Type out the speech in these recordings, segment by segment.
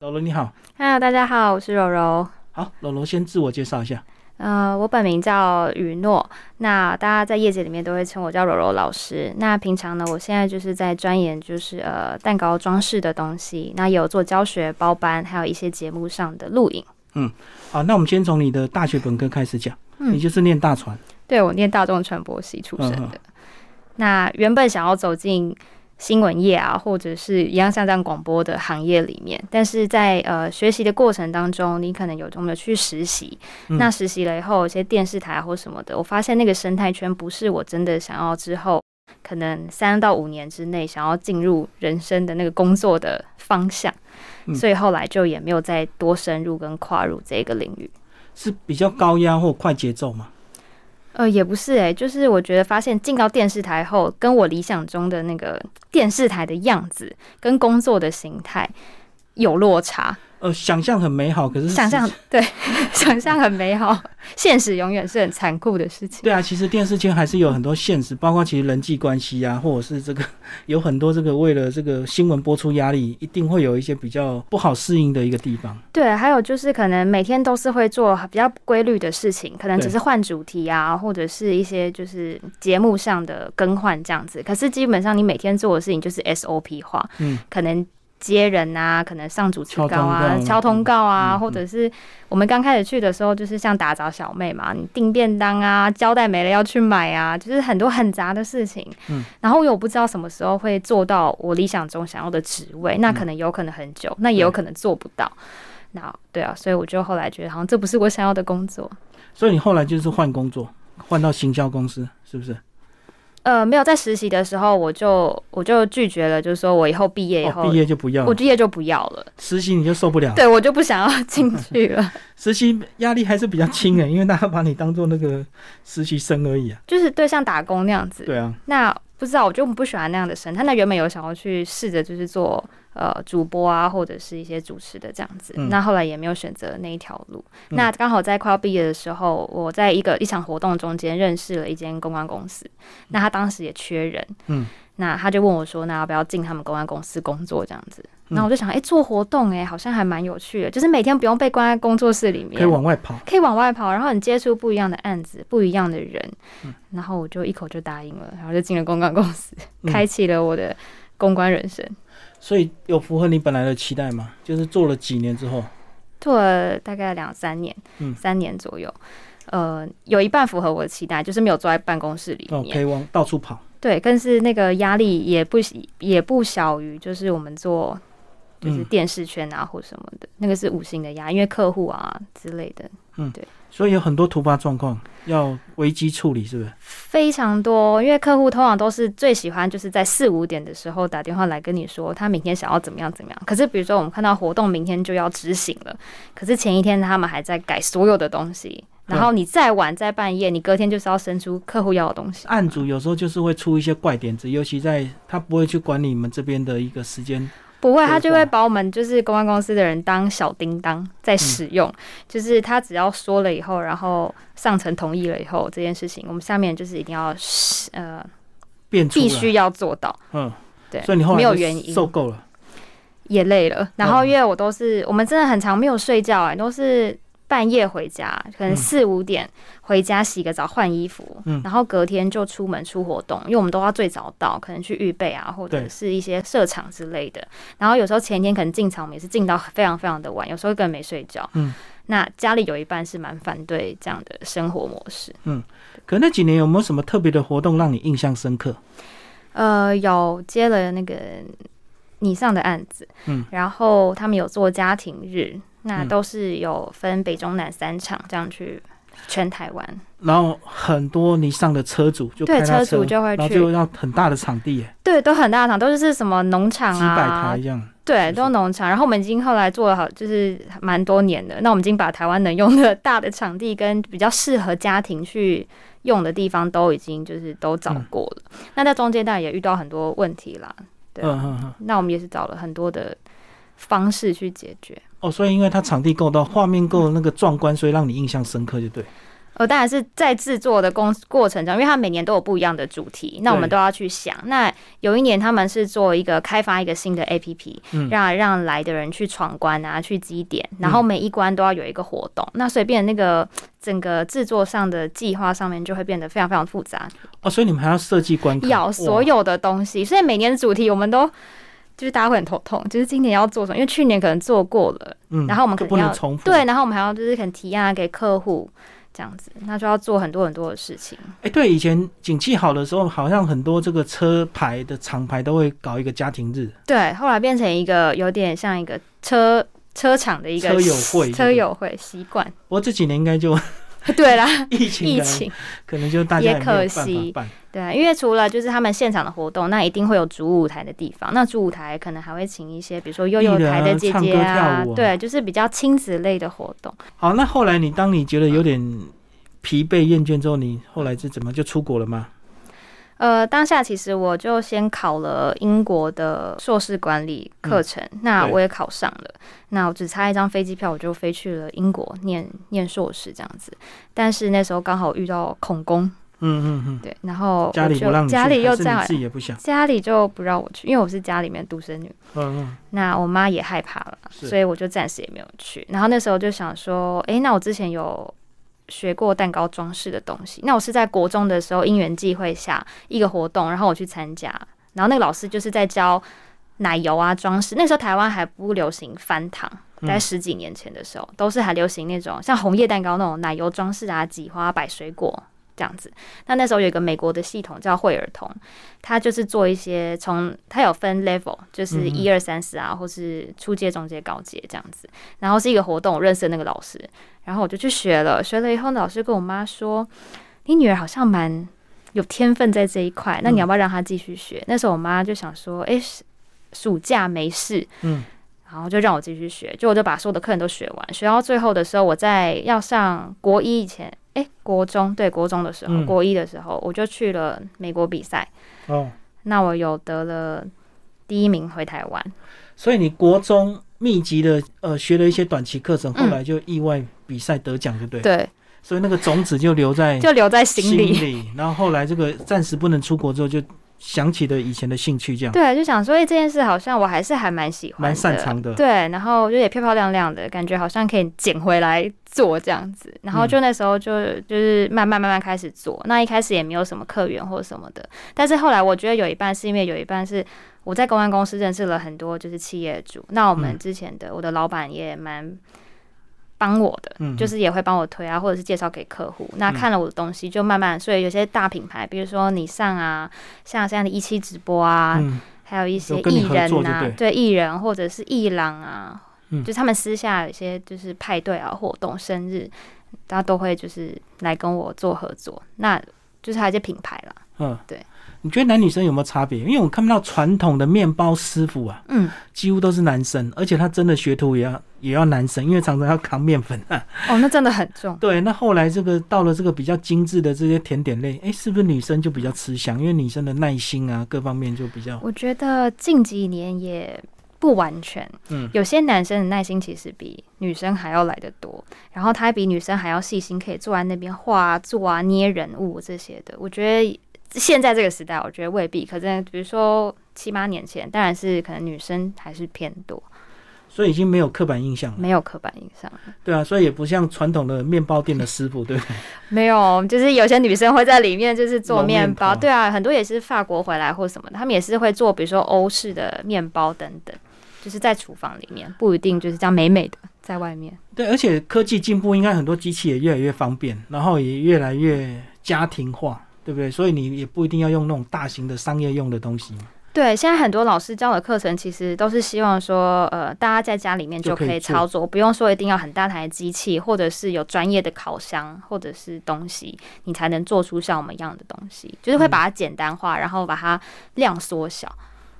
柔柔你好，Hello，大家好，我是柔柔。好，柔柔先自我介绍一下。呃，我本名叫雨诺，那大家在业界里面都会称我叫柔柔老师。那平常呢，我现在就是在钻研就是呃蛋糕装饰的东西，那也有做教学包班，还有一些节目上的录影。嗯好，那我们先从你的大学本科开始讲。嗯你就是念大传，对我念大众传播系出身的，嗯那原本想要走进新闻业啊，或者是一样像这样广播的行业里面，但是在呃学习的过程当中，你可能有我们有去实习，嗯那实习了以后，有些电视台或什么的，我发现那个生态圈不是我真的想要之后。可能三到五年之内想要进入人生的那个工作的方向，嗯所以后来就也没有再多深入跟跨入这个领域。是比较高压或快节奏嘛？呃，也不是诶、就是我觉得发现进到电视台后，跟我理想中的那个电视台的样子跟工作的形态有落差。呃，想象很美好，可是想象对，想象很美好，现实永远是很残酷的事情。对啊，其实电视圈还是有很多现实，包括其实人际关系啊，或者是这个有很多这个为了这个新闻播出压力，一定会有一些比较不好适应的一个地方。对，还有就是可能每天都是会做比较规律的事情，可能只是换主题啊，或者是一些就是节目上的更换这样子。可是基本上你每天做的事情就是 SOP 化，嗯，可能接人啊，可能上主持稿啊、敲通告啊，或者是我们刚开始去的时候，就是像打杂小妹嘛，你订便当啊，胶带没了要去买啊，就是很多很杂的事情。嗯，然后我不知道什么时候会做到我理想中想要的职位，那可能有可能很久，那也有可能做不到。那对啊，所以我就后来觉得好像这不是我想要的工作。所以你后来就是换工作，换到行销公司，是不是？呃，没有在实习的时候，我就我就拒绝了，就是说我以后毕业以哦，后，毕业就不要了，我毕业就不要了，实习你就受不了。对我就不想要 进去了。实习压力还是比较轻的，因为大家把你当做那个实习生而已啊。就是对像打工那样子。对啊，那不知道，我就不喜欢那样的生态。那原本有想要去试着就是做呃主播啊，或者是一些主持的这样子。嗯那后来也没有选择那一条路。嗯那刚好在快要毕业的时候，我在一个一场活动中间认识了一间公关公司。那他当时也缺人，嗯，那他就问我说：“那要不要进他们公关公司工作？”这样子。嗯那我就想，哎、做活动、哎，好像还蛮有趣的，就是每天不用被关在工作室里面，可以往外跑。可以往外跑，然后你接触不一样的案子，不一样的人，嗯然后我就一口就答应了，然后就进了公关公司，嗯开启了我的公关人生。所以有符合你本来的期待吗？就是做了几年之后，做了大概两三年，嗯。三年左右，呃，有一半符合我的期待，就是没有坐在办公室里哦，面，可以往到处跑。对，但是那个压力也不也不小于就是我们做。就是嗯。电视圈啊，或什么的，那个是无形的压，因为客户啊之类的，所以有很多突发状况要危机处理，是不是？非常多，因为客户通常都是最喜欢就是在四五点的时候打电话来跟你说他明天想要怎么样怎么样。可是比如说我们看到活动明天就要执行了，可是前一天他们还在改所有的东西，然后你再晚再半夜，你隔天就是要生出客户要的东西。案主有时候就是会出一些怪点子，尤其在他不会去管你们这边的一个时间。不会，他就会把我们就是公关公司的人当小叮当在使用，就是他只要说了以后，然后上层同意了以后，这件事情我们下面就是一定要呃变必须要做到。嗯，对，所以你后来没有原因受够了。也累了。然后嗯因为我都是，我们真的很长没有睡觉哎、都是半夜回家，可能嗯四五点回家洗个澡换衣服，嗯然后隔天就出门出活动，因为我们都要最早到，可能去预备啊，或者是一些设场之类的。然后有时候前一天可能进场，我们也是进到非常非常的晚，有时候根本没睡觉。嗯，那家里有一半是蛮反对这样的生活模式。嗯可那几年有没有什么特别的活动让你印象深刻？呃，有接了那个你上的案子，嗯，然后他们有做家庭日，那嗯都是有分北中南三场这样去全台湾，然后很多你上的车主就对车主就会去然后就要很大的场地耶，对，都很大的场，都是什么农场几百啊台，一样。对，都农场。然后我们已经后来做了好，就是蛮多年的。那我们已经把台湾能用的大的场地跟比较适合家庭去用的地方都已经就是都找嗯过了。那在中间当然也遇到很多问题啦，嗯。那我们也是找了很多的方式去解决。哦，所以因为它场地够大，画面够那个壮观，所以让你印象深刻，就对。呃，当然是在制作的工过程中，因为它每年都有不一样的主题，那我们都要去想。那有一年他们是做一个开发一个新的 APP，、嗯让让来的人去闯关啊，去积点，然后每一关都要有一个活动，那随便那个整个制作上的计划上面就会变得非常非常复杂，哦，所以你们还要设计关卡，要所有的东西，所以每年的主题我们都。就是大家会很头痛，就是今年要做什么？因为去年可能做过了，嗯然后我们可能要能重复。对，，然后我们还要就是可能提案给客户这样子，那就要做很多很多的事情。哎、对，以前景气好的时候，好像很多这个车牌的厂牌都会搞一个家庭日，对，后来变成一个有点像一个车车厂的一个车友会车友会习惯。不过这几年应该就 对啦，疫情可能疫情可能就大家也没有办可法惜办。对啊，因为除了就是他们现场的活动，那一定会有主舞台的地方。那主舞台可能还会请一些，比如说悠悠艺人啊台的姐姐啊对，就是比较亲子类的活动。好，那后来你当你觉得有点疲惫厌倦之后，你后来是怎么就出国了吗？呃，当下其实我就先考了英国的硕士管理课程，那我也考上了。那我只差一张飞机票，我就飞去了英国念念硕士这样子。但是那时候刚好遇到恐攻，嗯嗯嗯，对，然后家里不就让家里又还是你这样，自己也不想。家里就不让我去，因为我是家里面独生女。嗯嗯，那我妈也害怕了，所以我就暂时也没有去。然后那时候就想说，诶，那我之前有学过蛋糕装饰的东西，那我是在国中的时候因缘际会下一个活动，然后我去参加，然后那个老师就是在教奶油啊装饰。那时候台湾还不流行翻糖，嗯在十几年前的时候，都是还流行那种像红叶蛋糕那种奶油装饰啊、挤花、摆水果。这样子，那那时候有一个美国的系统叫惠儿童，它就是做一些从它有分 level，就是一二三四啊，或是初阶、中阶、高阶这样子。然后是一个活动，我认识的那个老师，然后我就去学了。学了以后，老师跟我妈说：“你女儿好像蛮有天分在这一块，那你要不要让她继续学？”那时候我妈就想说：“诶，暑暑假没事，嗯，然后就让我继续学。”就我就把所有的课程都学完，学到最后的时候，我在要上国一以前。诶，国中对国中的时候，嗯国一的时候，我就去了美国比赛。哦，那我有得了第一名回台湾，所以你国中密集的呃学了一些短期课程，后嗯来就意外比赛得奖，对不对？对，所以那个种子就留在就留在心。里，然后后来这个暂时不能出国之后，就想起的以前的兴趣，这样对，就想说，哎、这件事好像我还是还蛮喜欢，蛮擅长的。对，然后就也漂漂亮亮的感觉，好像可以捡回来做这样子。然后就那时候就就是慢慢慢慢开始做。那一开始也没有什么客源或什么的，但是后来我觉得有一半是因为有一半是我在公关公司认识了很多就是企业主。那我们嗯之前的我的老板也蛮帮我的，嗯就是也会帮我推啊，或者是介绍给客户。那嗯。看了我的东西，就慢慢，所以有些大品牌，比如说你上啊，像现在的一期直播啊，嗯，还有一些艺人啊对，艺人或者是艺郎啊，嗯。就是他们私下有些就是派对啊活动、生日，大家都会就是来跟我做合作，那就是还有一些品牌啦，嗯，对。你觉得男女生有没有差别？因为我看不到传统的面包师傅啊，嗯，几乎都是男生，而且他真的学徒也要也要男生，因为常常要扛面粉啊。哦，那真的很重。对，那后来这个到了这个比较精致的这些甜点类，哎，是不是女生就比较吃香？因为女生的耐心啊，各方面就比较，我觉得近几年也不完全，嗯有些男生的耐心其实比女生还要来得多，然后他比女生还要细心，可以坐在那边画啊、做啊、捏人物这些的。我觉得现在这个时代，我觉得未必。可是比如说七八年前，当然是可能女生还是偏多，所以已经没有刻板印象了。没有刻板印象。对啊，所以也不像传统的面包店的师傅，对不对？没有，就是有些女生会在里面就是做面面包，团对啊，很多也是法国回来或什么的，他们也是会做，比如说欧式的面包等等，就是在厨房里面，不一定就是这样美美的在外面。对，而且科技进步，应该很多机器也越来越方便，然后也越来越家庭化，对不对？所以你也不一定要用那种大型的商业用的东西嘛。对，现在很多老师教的课程其实都是希望说，呃，大家在家里面就可以操作，不用说一定要很大台的机器，或者是有专业的烤箱或者是东西，你才能做出像我们一样的东西，就是会把它简单化，然后把它量缩小。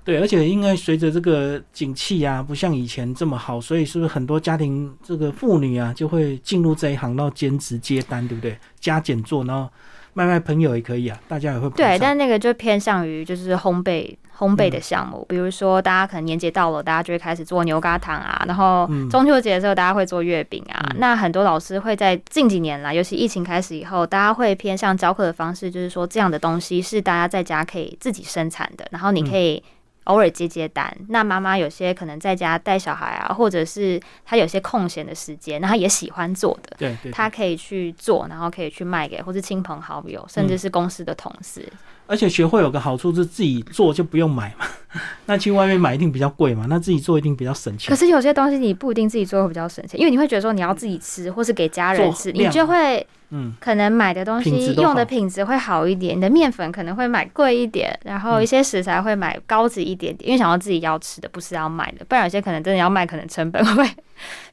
对，而且因为随着这个景气啊，不像以前这么好，所以是不是很多家庭这个妇女啊，就会进入这一行，然后兼职接单，对不对？加减做，然后卖卖朋友也可以啊，大家也会捧对，场但那个就偏向于就是烘焙烘焙的项目，比如说大家可能年节到了，大家就会开始做牛轧糖啊，然后嗯中秋节的时候大家会做月饼啊。嗯那很多老师会在近几年来，尤其疫情开始以后，大家会偏向教课的方式，就是说这样的东西是大家在家可以自己生产的，然后你可以。偶尔接接单，那妈妈有些可能在家带小孩啊，或者是她有些空闲的时间，那她也喜欢做的，她可以去做，然后可以去卖给或是亲朋好友，甚至是公司的同事。而且学会有个好处是自己做就不用买嘛，那去外面买一定比较贵嘛，那自己做一定比较省钱。可。是有些东西你不一定自己做会比较省钱，因为你会觉得说你要自己吃，或是给家人吃，你就会嗯，可能买的东西用的品质会好一点，你的面粉可能会买贵一点，然嗯。后一些食材会买高级一点点，因为想要自己要吃的，不是要买的，不然有些可能真的要卖，可能成本会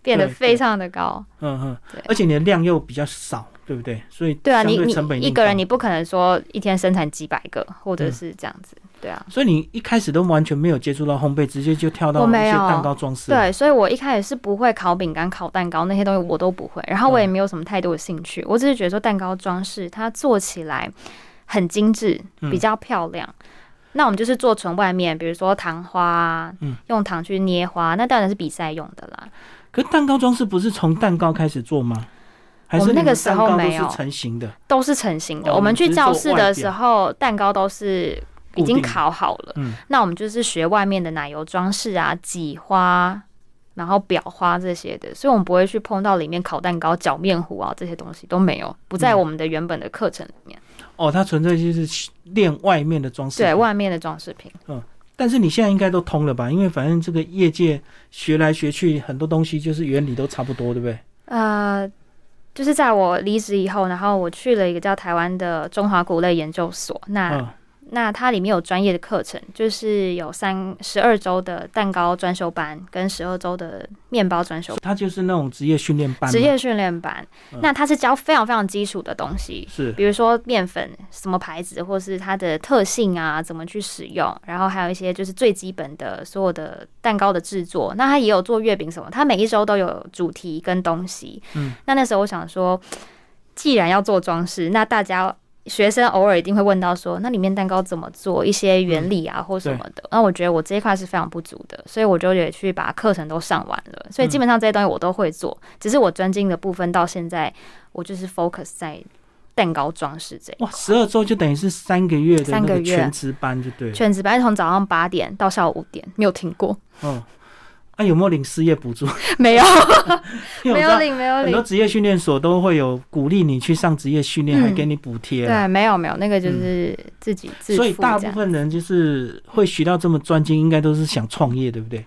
变得非常的高。嗯嗯。对，而且你的量又比较少，对不对？所以对啊，你你一个人你不可能说一天生产几百个，或者嗯是这样子，对啊。所以你一开始都完全没有接触到烘焙，直接就跳到一我没有些蛋糕装饰。，对，所以我一开始是不会烤饼干、烤蛋糕那些东西，我都不会。然后我也没有什么太多的兴趣，我只是觉得说蛋糕装饰它做起来很精致，嗯比较漂亮。那我们就是做纯外面，比如说糖花啊，嗯用糖去捏花，那当然是比赛用的啦。可蛋糕装饰不是从蛋糕开始做吗？还是我们那个时候没有成型的？都是成型的。哦我们去教室的时候，蛋糕都是已经烤好了。嗯，那我们就是学外面的奶油装饰啊、挤花，然后裱花这些的，所以我们不会去碰到里面烤蛋糕、搅面糊啊这些东西都没有，不在嗯我们的原本的课程里面。哦，它纯粹就是练外面的装饰。对，外面的装饰品，嗯但是你现在应该都通了吧？因为反正这个业界学来学去，很多东西就是原理都差不多，对不对？呃。就是在我离职以后，然后我去了一个叫台湾的中华谷类研究所。那、那它里面有专业的课程，就是有三十二周的蛋糕专修班，跟十二周的面包专修班它就是那种职业训练班。职业训练班。嗯那它是教非常非常基础的东西，是比如说面粉什么牌子，或是它的特性啊，怎么去使用，然后还有一些就是最基本的所有的蛋糕的制作。那它也有做月饼什么，它每一周都有主题跟东西。嗯，那那时候我想说，既然要做装饰，那大家。学生偶尔一定会问到说，那里面蛋糕怎么做？一些原理啊，或什么的。那我觉得我这一块是非常不足的，所以我就也去把课程都上完了。所以基本上这些东西我都会做，只是我专精的部分到现在我就是 focus 在蛋糕装饰这一哇，十二周就等于是三个月三个月全职班，就对了。全职班从早上八点到下午五点，没有停过，哦，啊，有没有领失业补助？没有，没有领，没有领很多，职业训练所都会有鼓励你去上职业训练，嗯还给你补贴啦。对，没有没有，那个就是自己自所以大部。分人就是会学到这么专精，应该都是想创业，对不对？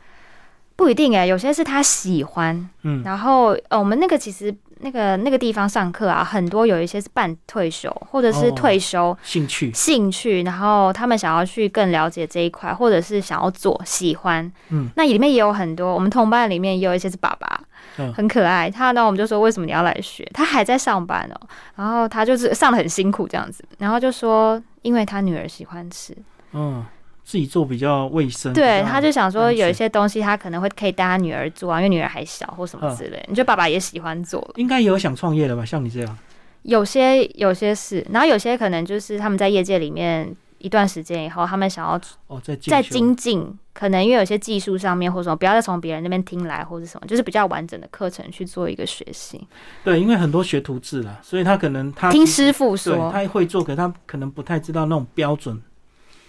不一定哎、有些是他喜欢，嗯，然后呃，我们那个其实那个那个地方上课啊，很多有一些是半退休或者是哦。退休。兴趣，兴趣，然后他们想要去更了解这一块，或者是想要做喜欢，嗯，那里面也有很多，我们同班里面也有一些是爸爸，嗯。很可爱。他呢，我们就说为什么你要来学？他还在上班哦，然后他就是上的很辛苦这样子，然后就说因为他女儿喜欢吃，嗯，自己做比较卫生。对，他就想说有一些东西他可能会可以带他女儿做啊，因为女儿还小或什么嗯之类。你觉得爸爸也喜欢做了，应该也有想创业的吧？像你这样，有些有些是，然后有些可能就是他们在业界里面。一段时间以后，他们想要哦，再精进，可能因为有些技术上面或者什么，不要再从别人那边听来或者什么，就是比较完整的课程去做一个学习。对，因为很多学徒制啦，所以他可能他听师傅说，他会做，可他可能不太知道那种标准。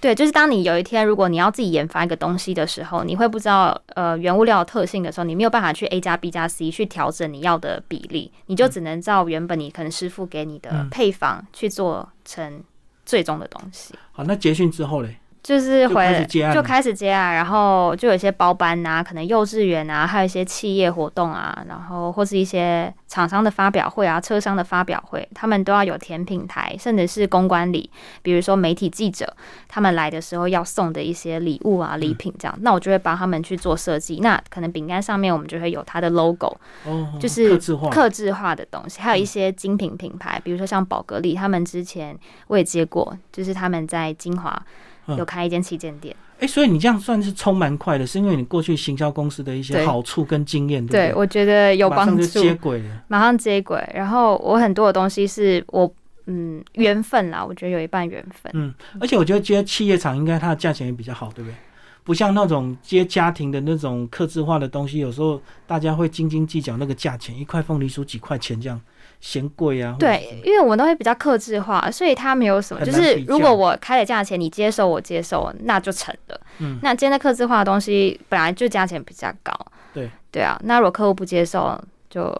对，就是当你有一天如果你要自己研发一个东西的时候，你会不知道呃原物料的特性的时候，你没有办法去 A 加 B 加 C 去调整你要的比例，你就只能照原本你可能师傅给你的嗯。配方去做成最终的东西。好，那结训之后嘞，就是回就开始接啊，然后就有一些包班啊，可能幼稚园啊，还有一些企业活动啊，然后或是一些厂商的发表会啊、车商的发表会，他们都要有甜品台，甚至是公关礼，比如说媒体记者他们来的时候要送的一些礼物啊、礼品这样，那我就会帮他们去做设计。那可能饼干上面我们就会有它的 logo，哦，就是刻制化，克制化的东西，还有一些精品品牌，比如说像宝格丽，他们之前我也接过，就是他们在金华嗯有开一间旗舰店。哎、所以你这样算是冲蛮快的，是因为你过去行销公司的一些好处跟经验，对？我觉得有帮马上就助，接轨了。马上接轨。然后我很多的东西是我嗯缘分啦，我觉得有一半缘分。嗯，而且我觉得接企业厂应该它的价钱也比较好，对不对？不像那种接家庭的那种刻字化的东西，有时候大家会斤斤计较那个价钱，一块凤梨酥几块钱这样，嫌贵啊。对，因为我都会比较克制化，所以它没有什么，就是如果我开的价钱你接受，我接受，那就成了。嗯那今天的克制化的东西本来就价钱比较高。对对啊，那如果客户不接受，就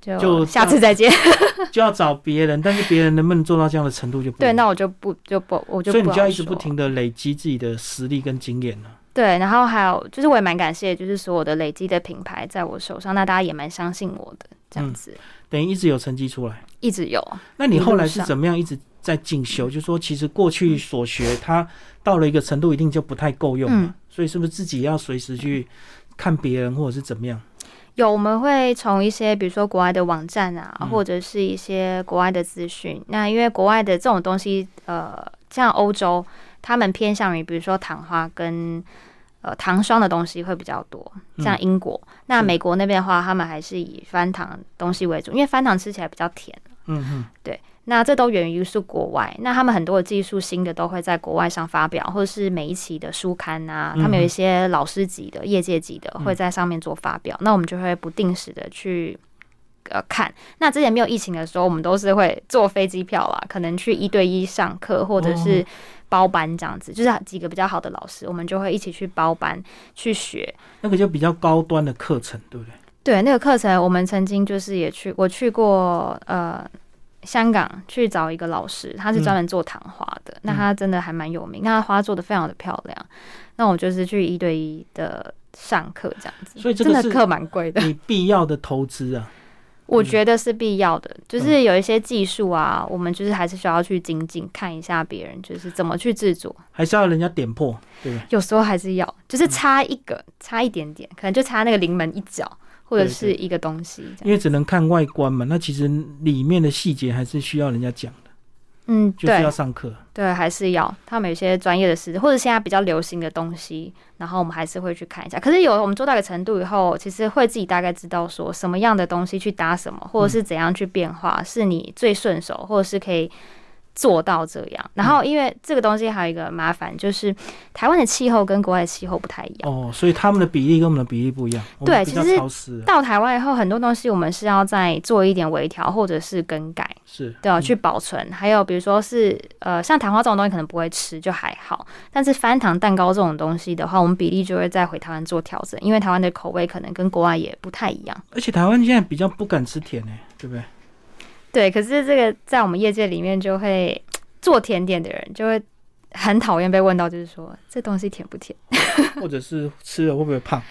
就就下次再见。就要找别人，但是别人能不能做到这样的程度就不对，那我就不就不我就所以你就要一直不停的累积自己的实力跟经验了。对，然后还有就是我也蛮感谢，就是所有的累积的品牌在我手上，那大家也蛮相信我的，这样嗯子、等于一直有成绩出来。一直有。那你后来是怎么样一直在进修？就说其实过去所学，它到了一个程度，一定就不太够用了。嗯所以是不是自己要随时去看别人，或者是怎么样？有，我们会从一些比如说国外的网站啊，嗯或者是一些国外的资讯。那因为国外的这种东西，呃，像欧洲，他们偏向于比如说糖花跟呃糖霜的东西会比较多，像英国。那美国那边的话，他们还是以翻糖东西为主，因为翻糖吃起来比较甜。嗯对，那这都源于是国外，那他们很多的技术新的都会在国外上发表，或者是每一期的书刊啊，嗯。他们有一些老师级的、业界级的嗯。会在上面做发表，那我们就会不定时的去。呃，看，那之前没有疫情的时候，我们都是会坐飞机票啦，可能去一对一上课，或者是包班这样子，就是几个比较好的老师，我们就会一起去包班去学。那个就比较高端的课程，对不对？对，那个课程我们曾经就是也去，我去过呃香港去找一个老师，他是专门做糖花的，那他真的还蛮有名，那他花做的非常的漂亮。那我就是去一对一的上课这样子，所以真的课蛮贵的，你必要的投资啊。我觉得是必要的。就是有一些技术啊，我们就是还是需要去精进，看一下别人就是怎么去制作，还是要人家点破，对？有时候还是要，就是差一个，差一点点，可能就差那个临门一脚，或者是一个东西。因为只能看外观嘛，那其实里面的细节还是需要人家讲的，嗯，就是对要上课。对，还是要他们有些专业的师资，或者现在比较流行的东西，然后我们还是会去看一下。可是有我们做到一个程度以后，其实会自己大概知道说什么样的东西去搭什么，或者是怎样去变化，是你最顺手，或者是可以做到这样。然后因为这个东西还有一个麻烦，就是台湾的气候跟国外的气候不太一样。哦，所以他们的比例跟我们的比例不一样，对其实到台湾以后，很多东西我们是要再做一点微调，或者是更改。是对啊，嗯去保存。还有比如说是呃，像糖花这种东西可能不会吃，就还好。但是翻糖蛋糕这种东西的话，我们比例就会再回台湾做调整，因为台湾的口味可能跟国外也不太一样。而且台湾现在比较不敢吃甜诶、对不对？对，可是这个在我们业界里面就会做甜点的人就会很讨厌被问到，就是说这东西甜不甜？或者是吃了会不会胖，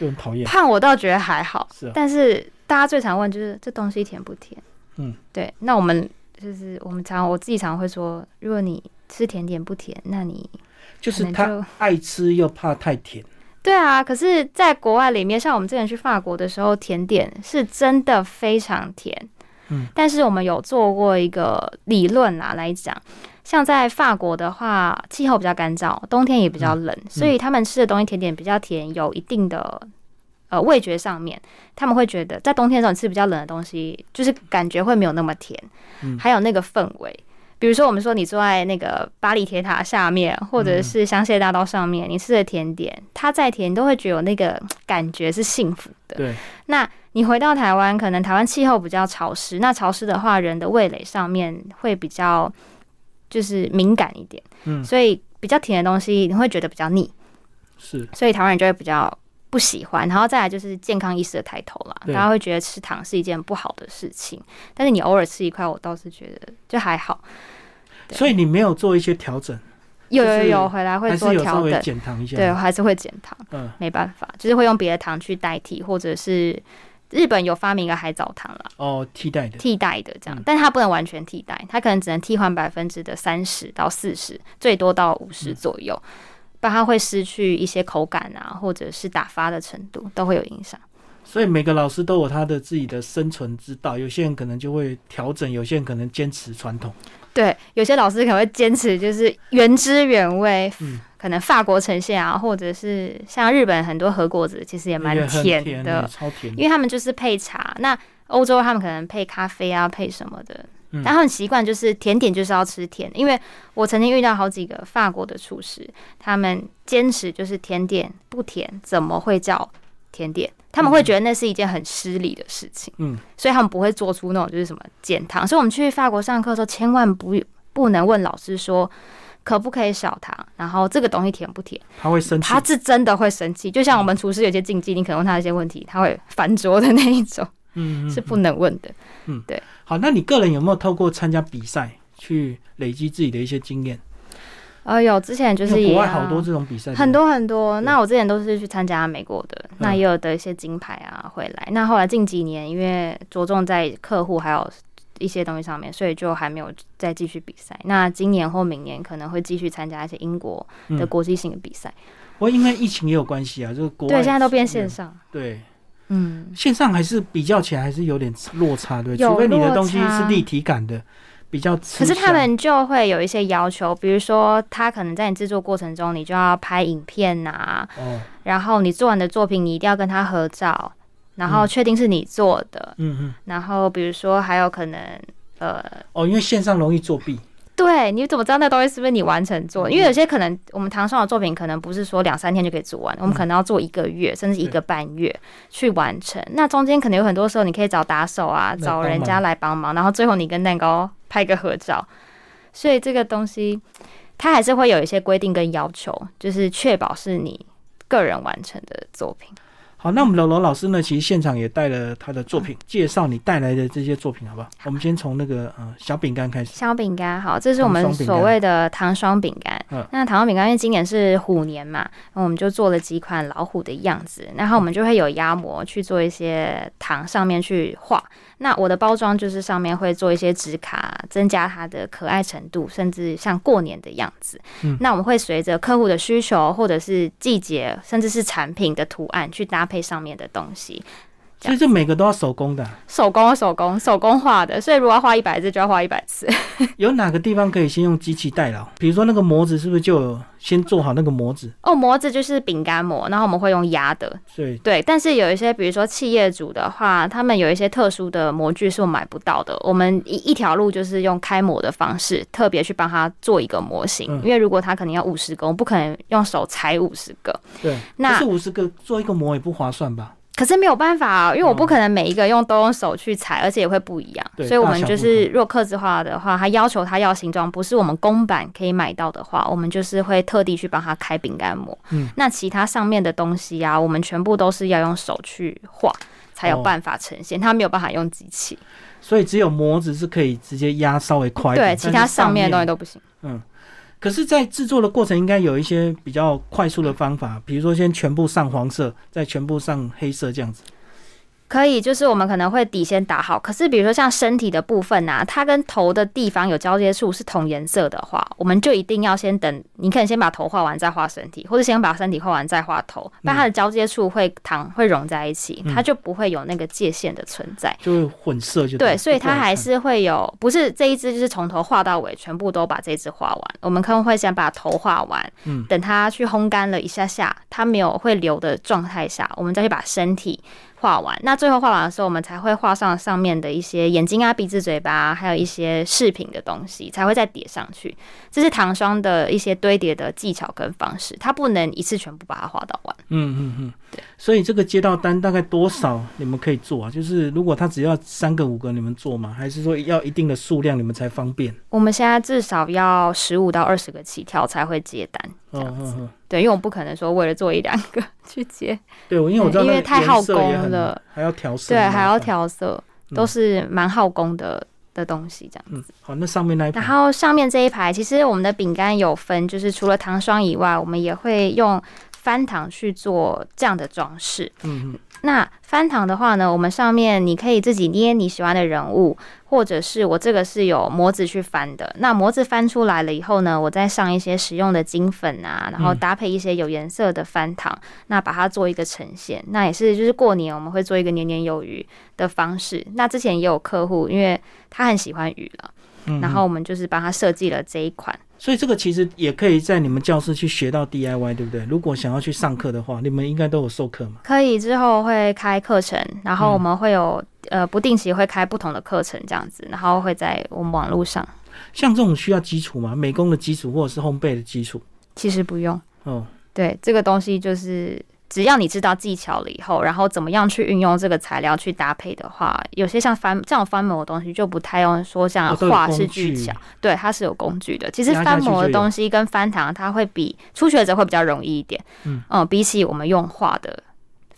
就很讨厌。胖我倒觉得还好，是啊，但是大家最常问就是这东西甜不甜？嗯，对。那我们就是我们常我自己常会说，如果你吃甜点不甜，那你就是他爱吃又怕太甜。对啊，可是，在国外里面，像我们之前去法国的时候，甜点是真的非常甜。嗯，但是我们有做过一个理论啦，来讲，像在法国的话，气候比较干燥，冬天也比较冷，所以他们吃的东西甜点比较甜，有一定的呃味觉上面，他们会觉得在冬天的时候你吃比较冷的东西，就是感觉会没有那么甜，嗯还有那个氛围。比如说，我们说你坐在那个巴黎铁塔下面，或者是香榭大道上面，你吃的甜点，它再甜，你都会觉得有那个感觉是幸福的。对，那你回到台湾，可能台湾气候比较潮湿，那潮湿的话，人的味蕾上面会比较就是敏感一点，嗯，所以比较甜的东西你会觉得比较腻，是。所以台湾人就会比较不喜欢。然后再来就是健康意识的抬头啦，大家会觉得吃糖是一件不好的事情，但是你偶尔吃一块，我倒是觉得就还好。所以你没有做一些调整，有有有，回来会做调整，减糖一下。对，我，还是会减糖。嗯，没办法，就是会用别的糖去代替，或者是日本有发明一个海藻糖啦，哦，替代的，替代的这样嗯，但它不能完全替代，它可能只能替换百分之的三十到四十，最多到五十嗯左右，不然它会失去一些口感啊，或者是打发的程度都会有影响。所以每个老师都有他的自己的生存之道，有些人可能就会调整，有些人可能坚持传统。对，有些老师可能会坚持就是原汁原味，嗯可能法国呈现啊，或者是像日本很多和果子其实也蛮甜甜的，超甜因为他们就是配茶。那欧洲他们可能配咖啡啊，配什么的，嗯但他们习惯就是甜点就是要吃甜的，因为我曾经遇到好几个法国的厨师，他们坚持就是甜点不甜，怎么会叫甜点？他们会觉得那是一件很失礼的事情，嗯，所以他们不会做出那种就是什么减糖。所以我们去法国上课的时候，千万不不能问老师说可不可以少糖，然后这个东西甜不甜。他会生气他。是真的会生气，就像我们厨师有些禁忌，你可能问他一些问题，他会翻桌的那一种，嗯，嗯是不能问的。嗯，对好。那你个人有没有透过参加比赛去累积自己的一些经验？呃，有之前就是国外好多这种比赛，很多很多。那我之前都是去参加美国的，那也有得一些金牌啊回来。那后来近几年因为着重在客户还有一些东西上面，所以就还没有再继续比赛。那今年或明年可能会继续参加一些英国的嗯国际性的比赛。不过因为疫情也有关系啊，就是国外对，现在都变线上。对嗯，线上还是比较起来还是有点落差，对除非你的东西是立体感的，比较可是。他们就会有一些要求，比如说他可能在你制作过程中，你就要拍影片呐、哦，然后你做完的作品你一定要跟他合照，然后嗯。确定是你做的，嗯嗯，然后比如说还有可能呃。哦，因为线上容易作弊，对，你怎么知道那东西是不是你完成做？因嗯为有些可能我们唐双的作品可能不是说两三天就可以做完，我们可能要做一个月甚至一个半月去完成。那中间可能有很多时候你可以找打手啊，找人家来帮忙，然后最后你跟蛋糕拍个合照。所以这个东西它还是会有一些规定跟要求，就是确保是你个人完成的作品。好，那我们的罗老师呢，其实现场也带了他的作嗯品，介绍你带来的这些作品，好不好？我们先从那个呃小饼干开始。小饼干好，这是我们所谓的糖霜饼干。嗯那糖霜饼干因为今年是虎年嘛，那我们就做了几款老虎的样子，然后我们就会有压模去做一些糖上面去画。那我的包装就是上面会做一些纸卡，增加它的可爱程度，甚至像过年的样子。嗯那我们会随着客户的需求，或者是季节，甚至是产品的图案去搭配上面的东西。所以这每个都要手工的啊、手工、手工、手工画的，所以如果要画一百次，就要画一百次。有哪个地方可以先用机器代劳？比如说那个模子是不是就有先做好那个模子？哦，模子就是饼干模，然后我们会用压的，所以对。但是有一些，比如说企业主的话，他们有一些特殊的模具是我买不到的。我们一一条路就是用开模的方式，特别去帮他做一个模型，嗯因为如果他可能要五十个，我不可能用手裁五十个。对，那五十个做一个模也不划算吧？可是没有办法、啊，因为我不可能每一个用都用手去裁，而且也会不一样。对所以我们就是如果刻字化的话，他要求他要形状不是我们公版可以买到的话，我们就是会特地去帮他开饼干模。嗯，那其他上面的东西啊，我们全部都是要用手去画。才有哦办法呈现，它没有办法用机器。所以只有模子是可以直接压稍微快一点，对，其他上面的东西都不行。嗯。可是，在制作的过程应该有一些比较快速的方法，比如说先全部上黄色，再全部上黑色这样子。可以，就是我们可能会底先打好，可是比如说像身体的部分啊，它跟头的地方有交接处是同颜色的话，我们就一定要先等，你可能先把头画完再画身体，或者先把身体画完再画头，不然它的交接处会糖会融在一起，嗯它就不会有那个界限的存在。就会混色就对，所以它还是是会有，不是这一只就是从头画到尾，全部都把这一只画完。我们可能会先把头画完，嗯等它去烘干了一下下，它没有会流的状态下，我们再去把身体画完。那最后画完的时候，我们才会画上上面的一些眼睛啊、鼻子、嘴巴，还有一些饰品的东西，才会再叠上去。这是糖霜的一些堆叠的技巧跟方式，它不能一次全部把它画到完。嗯嗯嗯，所以这个接到单大概多少你们可以做啊？就是如果他只要三个五个你们做吗？还是说要一定的数量你们才方便？我们现在至少要十五到二十个起跳才会接单，这嗯样子。嗯嗯，对，因为我不可能说为了做一两个去接，对，我因为我知道因为太耗工了，还要调色，对，还要。调色，嗯都是蛮耗工的的东西，这样。嗯，好，那上面那一排然，后上面这一排，其实我们的饼干有分，就是除了糖霜以外，我们也会用翻糖去做这样的装饰。嗯嗯，那翻糖的话呢，我们上面你可以自己捏你喜欢的人物，或者是我这个是有模子去翻的。那模子翻出来了以后呢，我再上一些实用的金粉啊，然后嗯搭配一些有颜色的翻糖，那把它做一个呈现。那也是就是过年我们会做一个年年有余的方式。那之前也有客户，因为他很喜欢鱼了，嗯然后我们就是帮他设计了这一款。所以这个其实也可以在你们教室去学到 DIY，对不对？如果想要去上课的话，你们应该都有授课嘛？可以之后会开课程，然后嗯我们会有呃不定期会开不同的课程这样子，然后会在我们网络上。像这种需要基础吗？美工的基础或者是烘焙的基础？其实不用。哦，对，这个东西就是只要你知道技巧了以后，然后怎么样去运用这个材料去搭配的话，有些像翻这样翻模的东西就不太用说像画是技巧，对，它是有工具的。其实翻模的东西跟翻糖，它会比初学者会比较容易一点。嗯。比起我们用画的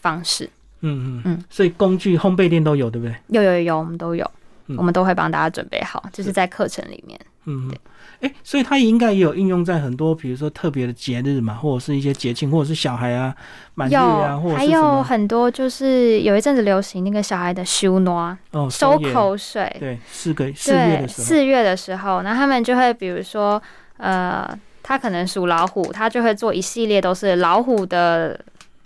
方式，嗯嗯。嗯，所以工具烘焙店都有，对不对？有有有有，我们都有，嗯。我们都会帮大家准备好，就是。在课程里面。嗯。对，哎、所以它应该也有应用在很多，比如说特别的节日嘛，或者是一些节庆，或者是小孩啊满月啊，或有，还有很多就是有一阵子流行那个小孩的修诺，哦收口水，对，四个四月对，的时候，四月的时候，那他们就会比如说，呃，他可能属老虎，他就会做一系列都是老虎的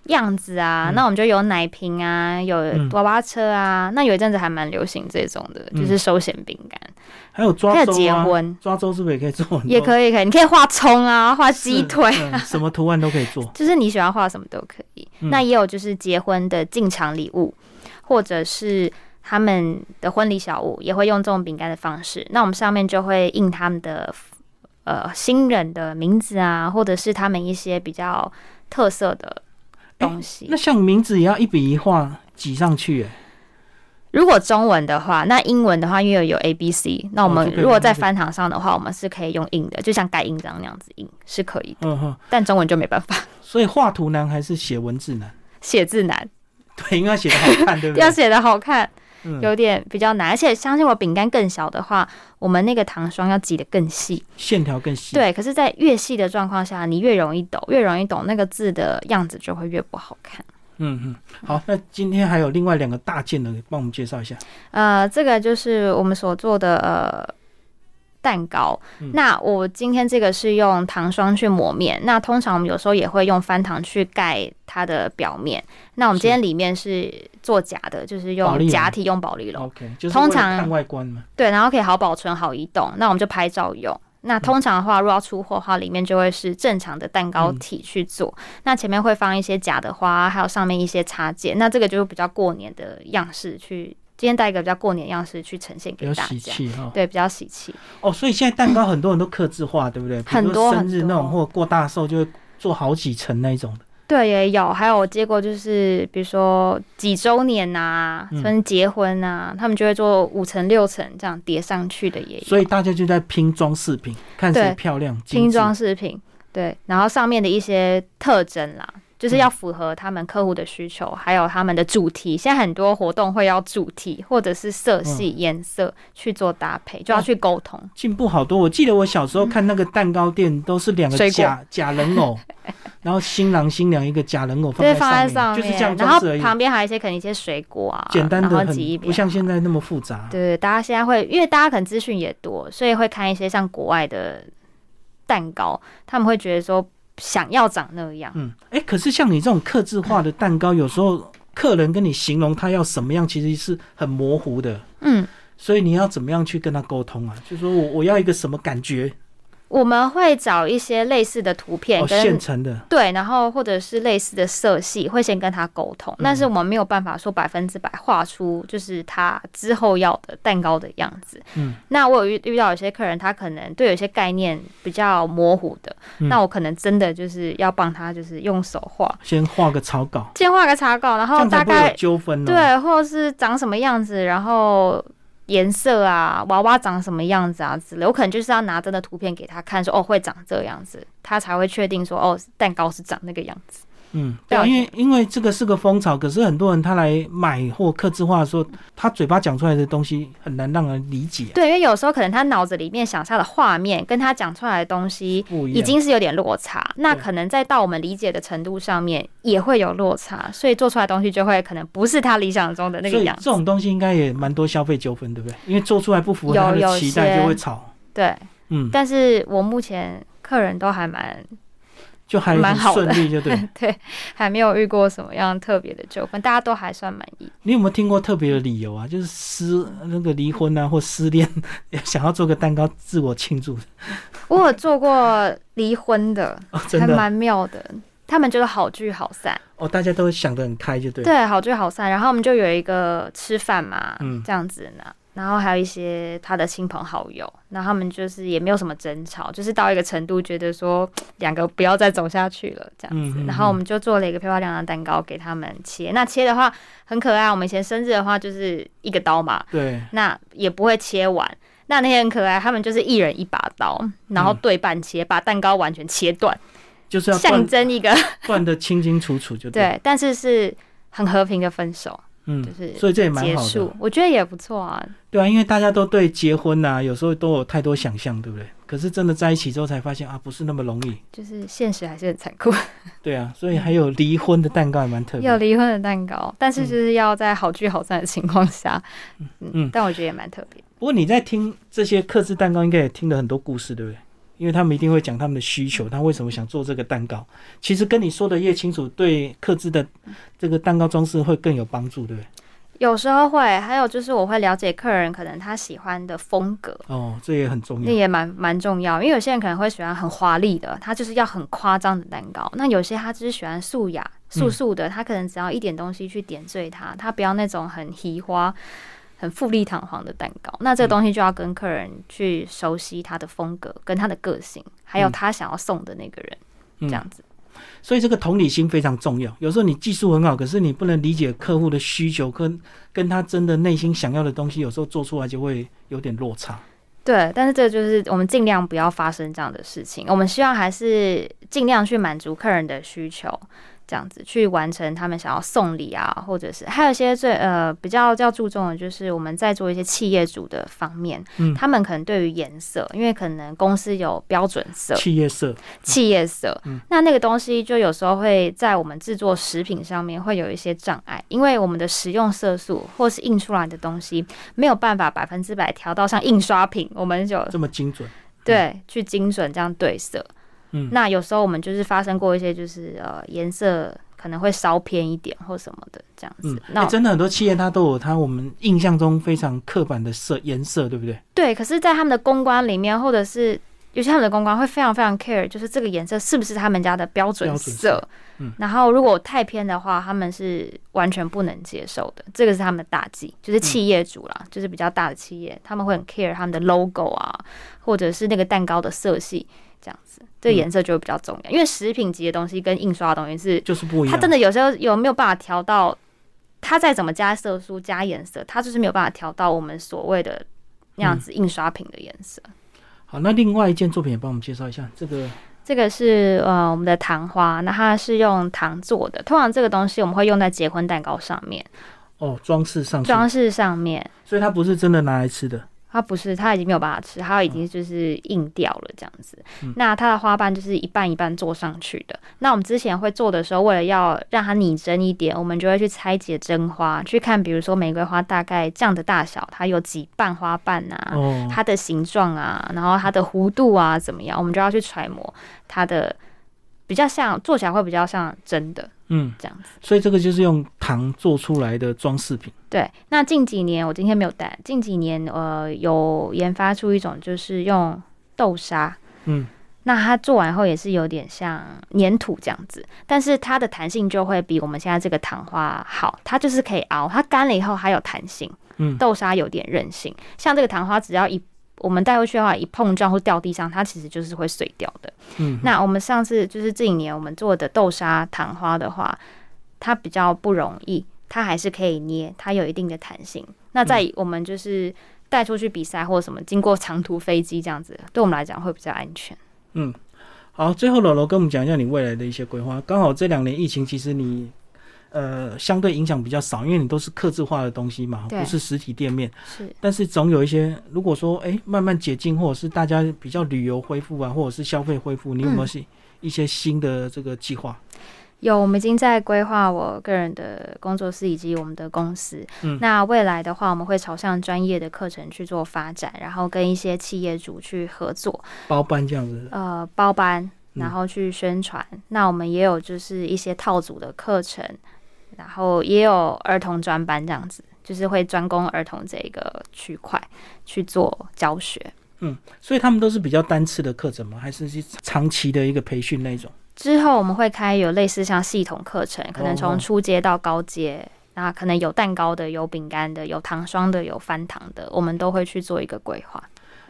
样子啊。嗯那我们就有奶瓶啊，有嗯娃娃车啊。那有一阵子还蛮流行这种的，嗯就是收咸饼干，还有抓还有结婚抓周是不是也可以做？也可以，可以，你可以画葱啊，画鸡腿。嗯什么图案都可以做。就是你喜欢画什么都可以。嗯那也有就是结婚的进场礼物，或者是他们的婚礼小物，也会用这种饼干的方式。那我们上面就会印他们的呃新人的名字啊，或者是他们一些比较特色的东西。那像名字也要一笔一画挤上去，哎，如果中文的话，那英文的话，因为有 A、B、C，那我们如果在翻堂上的话，我们是可以用印的，就像盖印章那样子印是可以的，嗯哼，但中文就没办法，所以画图难还是写文字难？写字难，对，因为写的好看，对不对？要写的好看。嗯，有点比较难，而且相信我，饼干更小的话，我们那个糖霜要挤得更细。线条更细。，对，可是，在越细的状况下，你越容易抖，越容易抖，那个字的样子就会越不好看。嗯嗯，好，那今天还有另外两个大件的，帮我们介绍一下。呃，这个就是我们所做的呃蛋糕。嗯那我今天这个是用糖霜去抹面，那通常我们有时候也会用翻糖去盖它的表面。那我们今天里面是做假的，就是用假体用保利龙。OK，就是通常看外观嘛。对，然后可以好保存、好移动，那我们就拍照用。那通常的话，如果要出货的话，里面就会是正常的蛋糕体去做。那前面会放一些假的花，还有上面一些插件。那这个就是比较过年的样式去，今天带一个比较过年的样式去呈现比较给大家。喜气哈。对，比较喜气。哦，所以现在蛋糕很多人都刻字化，对不对？很多说生日那种或过大寿就会做好几层那一种的。对，也有，还有我接过就是比如说几周年呐、嗯甚至结婚呐、他们就会做五层、六层这样叠上去的也有。所以大家就在拼装饰品，看谁对漂亮。拼致装饰品，对，然后上面的一些特征啦，就是嗯要符合他们客户的需求，还有他们的主题。现在很多活动会要主题或者是色系、颜色去做搭配，就要去沟通。进步好多。我记得我小时候看那个蛋糕店，都是两个假假人偶，然后新郎新娘一个假人偶放，在上上面，就是这样然后旁边还有一些可能一些水果啊，简单的很挤一，边不像现在那么复杂。对，大家现在会，因为大家可能资讯也多，所以会看一些像国外的蛋糕，他们会觉得说想要长那样。嗯，哎、可是像你这种刻字化的蛋糕，有时候客人跟你形容他要什么样，其实是很模糊的。嗯，所以你要怎么样去跟他沟通啊？就说我我要一个什么感觉？我们会找一些类似的图片哦，跟现成的。对，然后或者是类似的色系，会先跟他沟通，嗯但是我们没有办法说百分之百画出就是他之后要的蛋糕的样子。嗯，那我有遇遇到有些客人，他可能对有些概念比较模糊的，嗯那我可能真的就是要帮他就是用手画，先画个草稿，先画个草稿，然后大概纠纷哦。，对，或者是长什么样子，然后。颜色啊，娃娃长什么样子啊之类，我可能就是要拿真的图片给他看，说哦会长这样子，他才会确定说哦蛋糕是长那个样子。嗯，对啊，因为因为这个是个风潮，可是很多人他来买或刻字化的时候，他嘴巴讲出来的东西很难让人理解、啊，对，因为有时候可能他脑子里面想象的画面跟他讲出来的东西。已经是有点落差，那可能在到我们理解的程度上面也会有落差，所以做出来的东西就会可能不是他理想中的那个样子。这种东西应该也蛮多消费纠纷，对不对？因为做出来不符合他有有的期待，就会吵。对，嗯，但是我目前客人都还蛮就还蛮顺利，就对。对，还没有遇过什么样特别的纠纷，大家都还算满意。你有没有听过特别的理由啊？就是失那个离婚啊，或失恋，想要做个蛋糕自我庆祝 我有做过离婚的，的。还蛮妙的。他们就是好聚好散。哦，大家都想得很开，就对。对，好聚好散。然后我们就有一个吃饭嘛，嗯这样子呢。然后还有一些他的亲朋好友，那他们就是也没有什么争吵，就是到一个程度，觉得说两个不要再走下去了这样子。嗯嗯然后我们就做了一个漂漂亮亮的蛋糕给他们切。那切的话很可爱，我们以前生日的话就是一个刀嘛，对，那也不会切完。那那天很可爱，他们就是一人一把刀，然后对半切，把蛋糕完全切断，就是要象断征一个断的清清楚楚，就对。对，但是是很和平的分手，嗯就，是所以这也蛮好的，。我觉得也不错啊。对啊，因为大家都对结婚呐、有时候都有太多想象，对不对？可是真的在一起之后才发现啊，不是那么容易。就是现实还是很残酷，对啊，所以还有离婚的蛋糕也蛮特别有。离婚的蛋糕，但是就是要在好聚好散的情况下，嗯嗯但我觉得也蛮特别。不过你在听这些克制蛋糕，应该也听了很多故事，对不对？因为他们一定会讲他们的需求，他为什么想做这个蛋糕。其实跟你说的越清楚，对客制的这个蛋糕装饰会更有帮助，对不对？有时候会，还有就是我会了解客人可能他喜欢的风格，哦，这也很重要。那也蛮蛮重要。因为有些人可能会喜欢很华丽的，他就是要很夸张的蛋糕；那有些他只是喜欢素雅、素素的，他可能只要一点东西去点缀它，他不要那种很奇花。很富丽堂皇的蛋糕，那这个东西就要跟客人去熟悉他的风格、跟他的个性，还有嗯他想要送的那个人，嗯这样子。所以这个同理心非常重要。有时候你技术很好，可是你不能理解客户的需求跟跟他真的内心想要的东西，有时候做出来就会有点落差。对，但是这就是我们尽量不要发生这样的事情。我们希望还是尽量去满足客人的需求，这样子去完成他们想要送礼啊，或者是还有一些最呃比较较注重的就是我们在做一些企业主的方面，嗯。他们可能对于颜色，因为可能公司有标准色、企业色，企业色，嗯。那那个东西就有时候会在我们制作食品上面会有一些障碍，因为我们的食用色素或是印出来的东西没有办法百分之百调到像印刷品，我们就这么精准。对去精准这样对色。嗯，那有时候我们就是发生过一些就是呃颜色可能会稍偏一点或什么的这样子。嗯，那欸真的很多企业它都有它我们印象中非常刻板的色颜色，对不对？对，可是，在他们的公关里面，或者是有些他们的公关会非常非常 care，就是这个颜色是不是他们家的标准。色嗯然后如果太偏的话，他们是完全不能接受的。这个是他们的大忌，就是企业主啦，就是比较大的企业，他们会很 care 他们的 logo 啊，或者是那个蛋糕的色系这样子，这个颜色就会比较重要。因为食品级的东西跟印刷的东西是，就是不一样。它真的有时候有没有办法调到，它再怎么加色素、加颜色，它就是没有办法调到我们所谓的那样子印刷品的颜色。好，那另外一件作品也帮我们介绍一下，这个这个是呃我们的糖花，那它是用糖做的。通常这个东西我们会用在结婚蛋糕上面、哦装饰上去，装饰上面。所以它不是真的拿来吃的。它不是，它已经没有办法吃，它已经就是硬掉了这样子。嗯那它的花瓣就是一半一半做上去的。那我们之前会做的时候，为了要让它拟真一点，我们就会去拆解真花，去看比如说玫瑰花大概这样的大小，它有几瓣花瓣啊，哦，它的形状啊，然后它的弧度啊怎么样，我们就要去揣摩它的比较像做起来会比较像真的嗯，这样子。所以这个就是用糖做出来的装饰品。对，那近几年我今天没有带，近几年呃有研发出一种就是用豆沙，嗯，那它做完后也是有点像粘土这样子，但是它的弹性就会比我们现在这个糖花好，它就是可以熬，它干了以后还有弹性。嗯豆沙有点韧性，像这个糖花只要一我们带回去的话，一碰撞或掉地上，它其实就是会碎掉的。嗯，那我们上次就是这几年我们做的豆沙糖花的话，它比较不容易，它还是可以捏，它有一定的弹性。那在我们就是带出去比赛或什么，经过长途飞机这样子，对我们来讲会比较安全。嗯，好，最后楼楼跟我们讲一下你未来的一些规划。刚好这两年疫情，其实你呃相对影响比较少，因为你都是刻字化的东西嘛，不是实体店面。是，但是总有一些，如果说哎、慢慢解禁，或者是大家比较旅游恢复啊，或者是消费恢复，你有没有嗯是一些新的这个计划？有，我们已经在规划我个人的工作室以及我们的公司。嗯那未来的话，我们会朝向专业的课程去做发展，然后跟一些企业主去合作，包班这样子，呃，包班，嗯然后去宣传。那我们也有就是一些套组的课程，然后也有儿童专班这样子，就是会专攻儿童这个区块去做教学。嗯所以他们都是比较单次的课程吗？还是是长期的一个培训那种？之后我们会开有类似像系统课程，可能从初阶到高阶，那可能有蛋糕的、有饼干的、有糖霜的、有翻糖的，我们都会去做一个规划。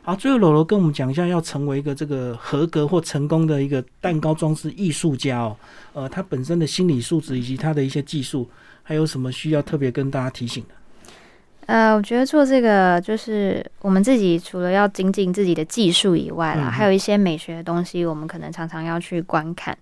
好，最后柔柔跟我们讲一下，要成为一个这个合格或成功的一个蛋糕装饰艺术家哦，呃，他本身的心理素质以及他的一些技术，还有什么需要特别跟大家提醒的？呃，我觉得做这个就是我们自己除了要精进自己的技术以外啦，还有一些美学的东西，我们可能常常要去观看。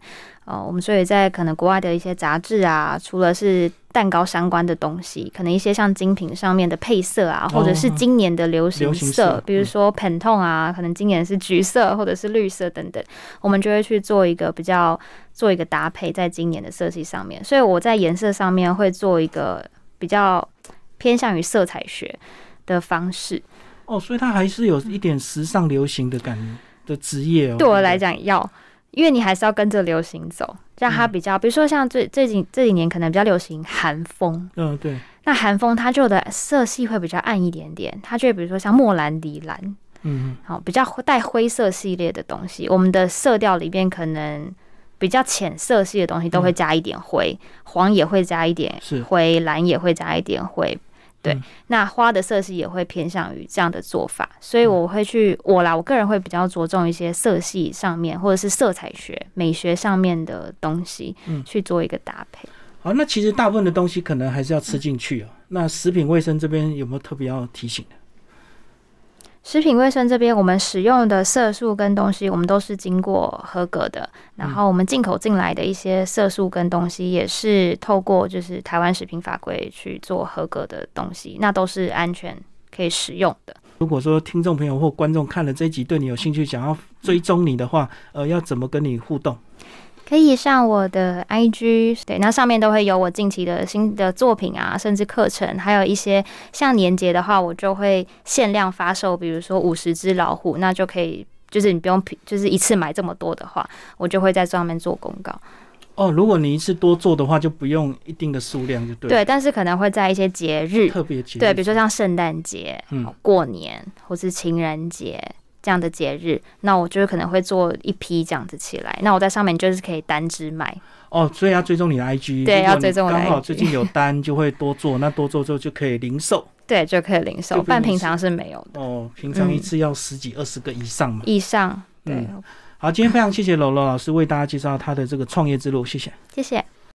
哦，我们所以在可能国外的一些杂志啊，除了是蛋糕相关的东西，可能一些像精品上面的配色啊，或者是今年的流行色，比如说 Pantone 啊，可能今年是橘色或者是绿色等等，我们就会去做一个比较做一个搭配，在今年的色系上面。所以我在颜色上面会做一个比较。偏向于色彩学的方式哦，所以它还是有一点时尚流行的感的职业哦。对我来讲，要因为你还是要跟着流行走，让它比较，比如说像最最近这几年可能比较流行韩风，嗯，对。那韩风它就的色系会比较暗一点点，它就比如说像莫兰迪蓝，嗯嗯，好，比较带灰色系列的东西，我们的色调里边可能。比较浅色系的东西都会加一点灰，黄也会加一点灰，蓝也会加一点灰。对，那花的色系也会偏向于这样的做法，所以我会去我啦，我个人会比较着重一些色系上面或者是色彩学、美学上面的东西，嗯，去做一个搭配。好，那其实大部分的东西可能还是要吃进去哦。那食品卫生这边有没有特别要提醒的？食品卫生这边，我们使用的色素跟东西，我们都是经过合格的。然后我们进口进来的一些色素跟东西，也是透过就是台湾食品法规去做合格的东西，那都是安全可以使用的。如果说听众朋友或观众看了这集，对你有兴趣，想要追踪你的话，呃，要怎么跟你互动？可以上我的 IG，对，那上面都会有我近期的新的作品啊，甚至课程，还有一些像年节的话，我就会限量发售，比如说五十只老虎，那就可以，就是你不用，就是一次买这么多的话，我就会在上面做公告。哦，如果你一次多做的话，就不用一定的数量就对。对，但是可能会在一些节日，特别节，对，比如说像圣诞节、嗯，过年或是情人节。这样的节日，那我就是可能会做一批这样子起来，那我在上面就是可以单只卖。哦，所以要追踪你的 IG，对，要追踪我的 IG，刚好最近有单就会多做，那多做之后就可以零售，对，就可以零售，但平常是没有的。哦，平常一次要十几二十个以上。嘛，以上，对，好，今天非常谢谢楼楼老师为大家介绍他的这个创业之路，谢谢，谢谢。